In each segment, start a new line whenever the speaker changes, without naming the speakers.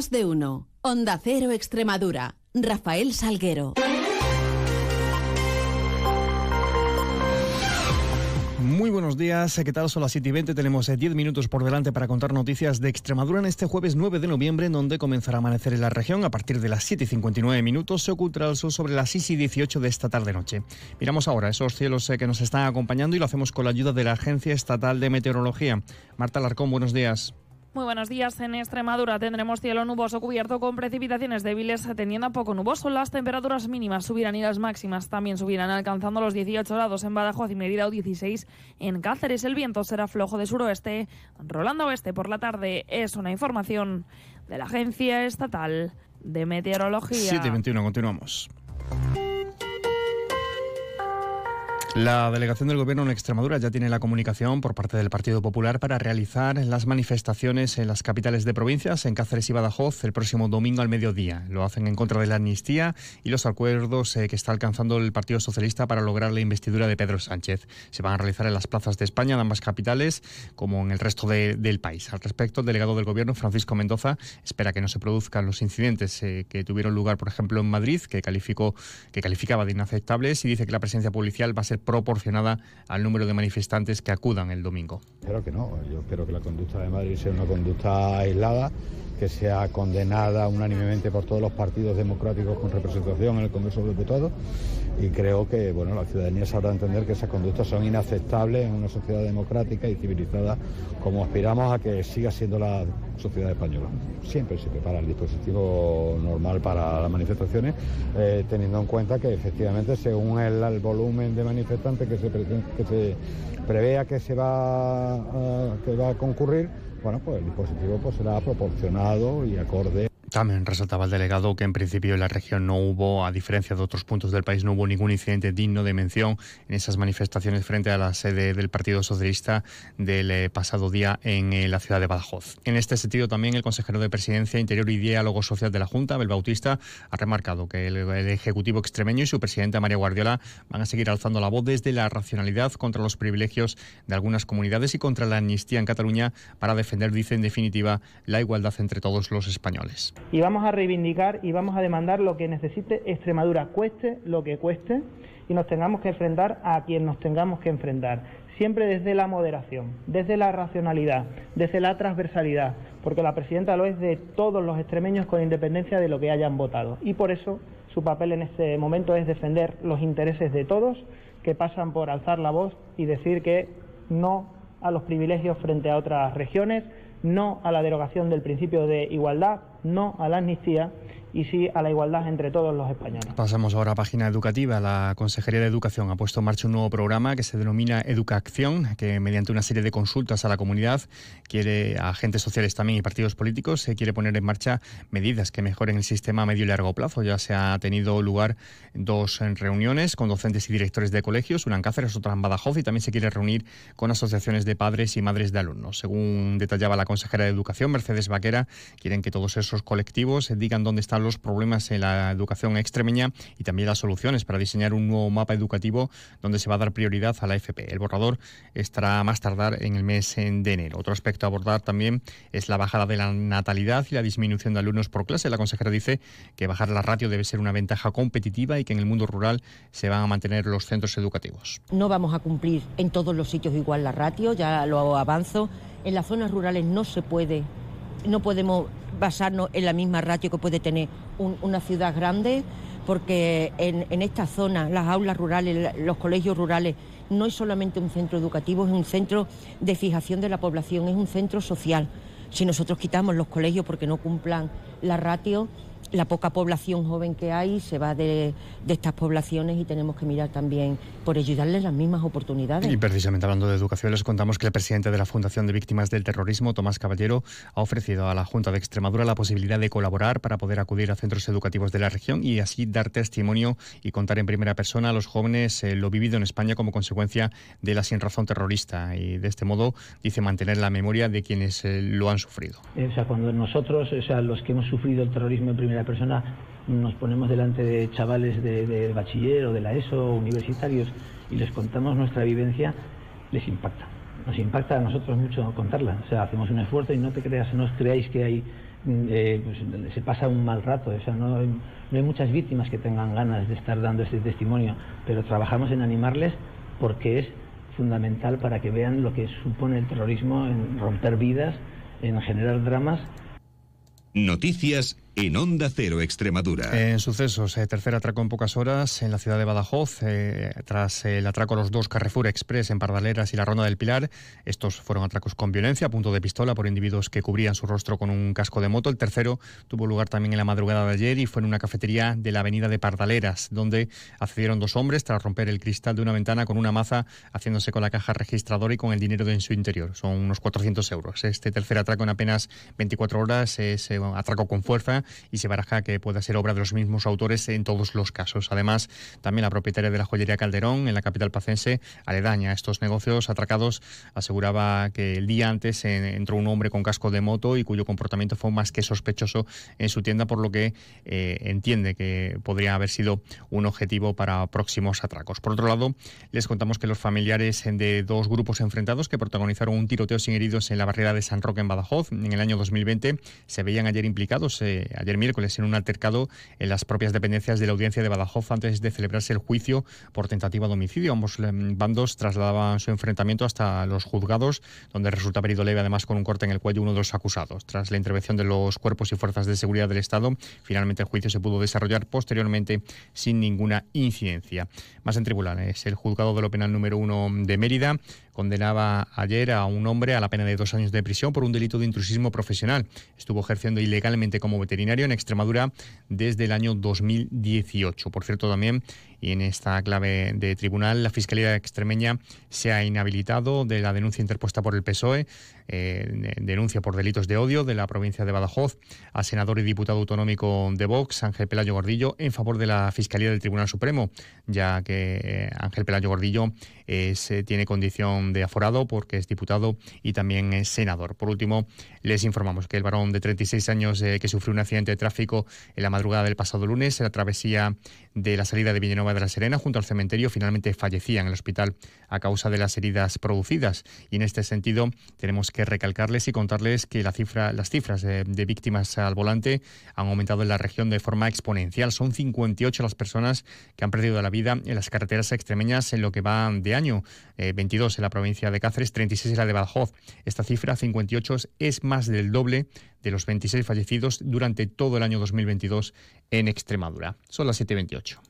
Más de uno. Onda Cero Extremadura. Rafael Salguero.
Muy buenos días, ¿qué tal? Son las 7 y 20, tenemos 10 eh, minutos por delante para contar noticias de Extremadura en este jueves 9 de noviembre, en donde comenzará a amanecer en la región. A partir de las 7 y 59 minutos se ocultará el sol sobre las 6 y 18 de esta tarde-noche. Miramos ahora esos cielos eh, que nos están acompañando y lo hacemos con la ayuda de la Agencia Estatal de Meteorología. Marta Larcón, buenos días.
Muy buenos días. En Extremadura tendremos cielo nuboso cubierto con precipitaciones débiles, teniendo a poco nuboso. Las temperaturas mínimas subirán y las máximas también subirán, alcanzando los 18 grados en Badajoz y Mérida o 16 en Cáceres. El viento será flojo de suroeste, rolando oeste por la tarde. Es una información de la Agencia Estatal de Meteorología.
7.21, continuamos. La delegación del Gobierno en Extremadura ya tiene la comunicación por parte del Partido Popular para realizar las manifestaciones en las capitales de provincias, en Cáceres y Badajoz, el próximo domingo al mediodía. Lo hacen en contra de la amnistía y los acuerdos eh, que está alcanzando el Partido Socialista para lograr la investidura de Pedro Sánchez. Se van a realizar en las plazas de España, en ambas capitales, como en el resto del país. Al respecto, el delegado del Gobierno, Francisco Mendoza, espera que no se produzcan los incidentes eh, que tuvieron lugar, por ejemplo, en Madrid, que, calificó, que calificaba de inaceptables, y dice que la presencia policial va a ser proporcionada al número de manifestantes que acudan el domingo.
Espero que no, yo espero que la conducta de Madrid sea una conducta aislada, que sea condenada unánimemente por todos los partidos democráticos con representación en el Congreso de Diputados y creo que bueno, la ciudadanía sabrá entender que esas conductas son inaceptables en una sociedad democrática y civilizada como aspiramos a que siga siendo la sociedad española. Siempre se prepara el dispositivo normal para las manifestaciones, eh, teniendo en cuenta que efectivamente según el, volumen de manifestantes que se, que se prevea que se va, que va a concurrir, bueno, pues el dispositivo pues será proporcionado y acorde
también resaltaba el delegado que en principio en la región no hubo, a diferencia de otros puntos del país, no hubo ningún incidente digno de mención en esas manifestaciones frente a la sede del Partido Socialista del eh, pasado día en eh, la ciudad de Badajoz. En este sentido también el consejero de Presidencia, Interior y Diálogo Social de la Junta, Abel Bautista, ha remarcado que el, Ejecutivo extremeño y su presidenta María Guardiola van a seguir alzando la voz desde la racionalidad contra los privilegios de algunas comunidades y contra la amnistía en Cataluña para defender, dice en definitiva, la igualdad entre todos los españoles
y vamos a reivindicar y vamos a demandar lo que necesite Extremadura, cueste lo que cueste, y nos tengamos que enfrentar a quien nos tengamos que enfrentar, siempre desde la moderación, desde la racionalidad, desde la transversalidad, porque la presidenta lo es de todos los extremeños con independencia de lo que hayan votado. Y por eso su papel en este momento es defender los intereses de todos, que pasan por alzar la voz y decir que no a los privilegios frente a otras regiones, no a la derogación del principio de igualdad, no a la amnistía y sí a la igualdad entre todos los españoles.
Pasamos ahora a página educativa. La Consejería de Educación ha puesto en marcha un nuevo programa que se denomina Educación, que mediante una serie de consultas a la comunidad, quiere a agentes sociales también y partidos políticos, se quiere poner en marcha medidas que mejoren el sistema a medio y largo plazo. Ya se ha tenido lugar dos reuniones con docentes y directores de colegios, una en Cáceres, otra en Badajoz, y también se quiere reunir con asociaciones de padres y madres de alumnos. Según detallaba la consejera de Educación, Mercedes Vaquera, quieren que todos esos colectivos digan dónde están los problemas en la educación extremeña y también las soluciones para diseñar un nuevo mapa educativo donde se va a dar prioridad a la FP. El borrador estará más tardar en el mes de enero. Otro aspecto a abordar también es la bajada de la natalidad y la disminución de alumnos por clase. La consejera dice que bajar la ratio debe ser una ventaja competitiva y que en el mundo rural se van a mantener los centros educativos.
No vamos a cumplir en todos los sitios igual la ratio, ya lo avanzo. En las zonas rurales no se puede, no podemos basarnos en la misma ratio que puede tener una ciudad grande, porque en, en esta zona, las aulas rurales, los colegios rurales, no es solamente un centro educativo, es un centro de fijación de la población, es un centro social. Si nosotros quitamos los colegios porque no cumplan la ratio, la poca población joven que hay se va de, estas poblaciones y tenemos que mirar también por ayudarles las mismas oportunidades.
Y precisamente hablando de educación, les contamos que el presidente de la Fundación de Víctimas del Terrorismo, Tomás Caballero, ha ofrecido a la Junta de Extremadura la posibilidad de colaborar para poder acudir a centros educativos de la región y así dar testimonio y contar en primera persona a los jóvenes eh, lo vivido en España como consecuencia de la sinrazón terrorista y de este modo dice mantener la memoria de quienes eh, lo han sufrido.
O sea, cuando nosotros, o sea, los que hemos sufrido el terrorismo en primera persona nos ponemos delante de chavales de, bachiller o de la ESO, universitarios, y les contamos nuestra vivencia, les impacta. Nos impacta a nosotros mucho contarla. O sea, hacemos un esfuerzo y no te creas, no os creáis que hay mm, eh, pues, se pasa un mal rato. O sea, no, no hay muchas víctimas que tengan ganas de estar dando este testimonio, pero trabajamos en animarles porque es fundamental para que vean lo que supone el terrorismo en romper vidas, en generar dramas.
Noticias en Onda Cero Extremadura.
En sucesos, eh, tercer atraco en pocas horas en la ciudad de Badajoz, eh, tras el atraco a los dos Carrefour Express en Pardaleras y la Ronda del Pilar. Estos fueron atracos con violencia, a punto de pistola por individuos que cubrían su rostro con un casco de moto. El tercero tuvo lugar también en la madrugada de ayer y fue en una cafetería de la avenida de Pardaleras, donde accedieron dos hombres tras romper el cristal de una ventana con una maza, haciéndose con la caja registradora y con el dinero en su interior. Son unos 400 euros. Este tercer atraco en apenas 24 horas es eh, atraco con fuerza y se baraja que pueda ser obra de los mismos autores en todos los casos. Además, también la propietaria de la joyería Calderón, en la capital pacense, aledaña a estos negocios atracados, aseguraba que el día antes entró un hombre con casco de moto y cuyo comportamiento fue más que sospechoso en su tienda, por lo que eh, entiende que podría haber sido un objetivo para próximos atracos. Por otro lado, les contamos que los familiares de dos grupos enfrentados que protagonizaron un tiroteo sin heridos en la barrera de San Roque en Badajoz en el año 2020 se veían ayer implicados eh, ayer miércoles en un altercado en las propias dependencias de la audiencia de Badajoz antes de celebrarse el juicio por tentativa de homicidio. Ambos em, bandos trasladaban su enfrentamiento hasta los juzgados, donde resulta herido leve además con un corte en el cuello uno de los acusados. Tras la intervención de los cuerpos y fuerzas de seguridad del Estado, finalmente el juicio se pudo desarrollar posteriormente sin ninguna incidencia. Más en tribunales, el juzgado de lo penal número uno de Mérida condenaba ayer a un hombre a la pena de dos años de prisión por un delito de intrusismo profesional. Estuvo ejerciendo ilegalmente como veterinario en Extremadura desde el año 2018. Por cierto, también y en esta clave de tribunal la Fiscalía extremeña se ha inhabilitado de la denuncia interpuesta por el PSOE, eh, denuncia por delitos de odio de la provincia de Badajoz al senador y diputado autonómico de Vox, Ángel Pelayo Gordillo, en favor de la Fiscalía del Tribunal Supremo, ya que eh, Ángel Pelayo Gordillo eh, tiene condición de aforado porque es diputado y también es senador. Por último, les informamos que el varón de 36 años que sufrió un accidente de tráfico en la madrugada del pasado lunes en la travesía de la salida de Villanova de la Serena junto al cementerio finalmente fallecía en el hospital a causa de las heridas producidas. Y en este sentido tenemos que recalcarles y contarles que la cifra, las cifras de, víctimas al volante han aumentado en la región de forma exponencial. Son 58 las personas que han perdido la vida en las carreteras extremeñas en lo que va de año. 22 eh, en la provincia de Cáceres, 36 en la de Badajoz. Esta cifra, 58, es más del doble de los 26 fallecidos durante todo el año 2022 en Extremadura. Son las 7.28.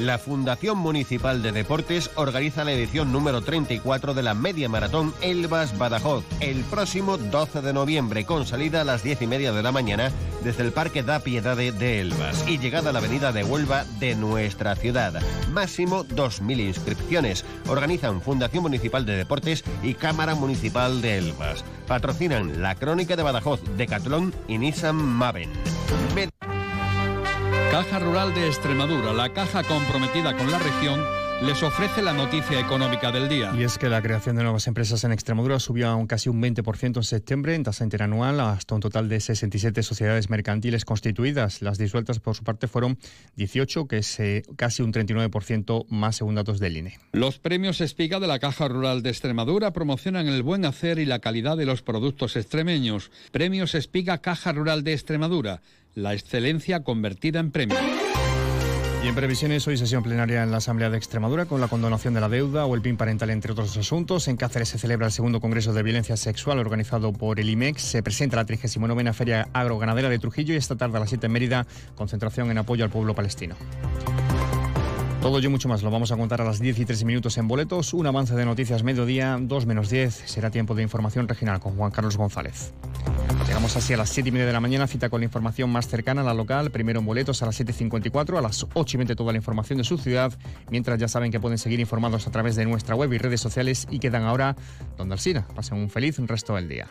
La Fundación Municipal de Deportes organiza la edición número 34 de la Media Maratón Elvas Badajoz el próximo 12 de noviembre con salida a las 10 y media de la mañana desde el Parque da Piedade de Elvas y llegada a la avenida de Huelva de nuestra ciudad. Máximo 2.000 inscripciones. Organizan Fundación Municipal de Deportes y Cámara Municipal de Elvas. Patrocinan La Crónica de Badajoz, Decathlon y Nissan Maven.
Caja Rural de Extremadura, la caja comprometida con la región, les ofrece la noticia económica del día.
Y es que la creación de nuevas empresas en Extremadura subió a un casi un 20% en septiembre en tasa interanual hasta un total de 67 sociedades mercantiles constituidas. Las disueltas por su parte fueron 18, que es eh, casi un 39% más según datos del INE.
Los premios Espiga de la Caja Rural de Extremadura promocionan el buen hacer y la calidad de los productos extremeños. Premios Espiga Caja Rural de Extremadura la excelencia convertida en premio.
Y en previsiones, hoy sesión plenaria en la Asamblea de Extremadura con la condonación de la deuda o el PIN parental, entre otros asuntos. En Cáceres se celebra el segundo Congreso de Violencia Sexual organizado por el IMEX. Se presenta la 39 Feria Agroganadera de Trujillo y esta tarde a las 7 en Mérida, concentración en apoyo al pueblo palestino. Todo y mucho más lo vamos a contar a las 10 y 13 minutos en boletos. Un avance de noticias mediodía, 2 menos 10. Será tiempo de información regional con Juan Carlos González. Llegamos así a las 7 y media de la mañana, cita con la información más cercana a la local. Primero en boletos a las 7.54, a las 8 y 20 toda la información de su ciudad. Mientras ya saben que pueden seguir informados a través de nuestra web y redes sociales y quedan ahora donde Alcina. Pasen un feliz resto del día.